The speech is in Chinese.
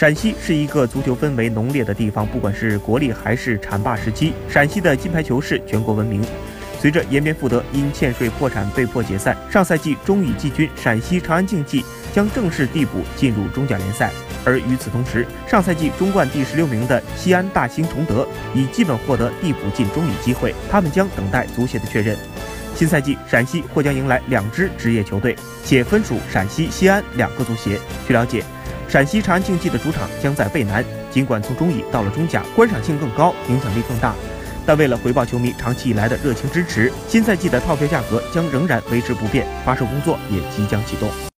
陕西是一个足球氛围浓烈的地方，不管是国力还是浐灞时期，陕西的金牌球市全国闻名。随着延边富德因欠税破产被迫解散，上赛季中乙季军陕西长安竞技将正式递补进入中甲联赛。而与此同时，上赛季中冠第十六名的西安大兴崇德已基本获得递补进中乙机会，他们将等待足协的确认。新赛季，陕西或将迎来两支职业球队，且分属陕西、西安两个足协。据了解，陕西长安竞技的主场将在渭南，尽管从中乙到了中甲，观赏性更高，影响力更大。但为了回报球迷长期以来的热情支持，新赛季的套票价格将仍然维持不变，发售工作也即将启动。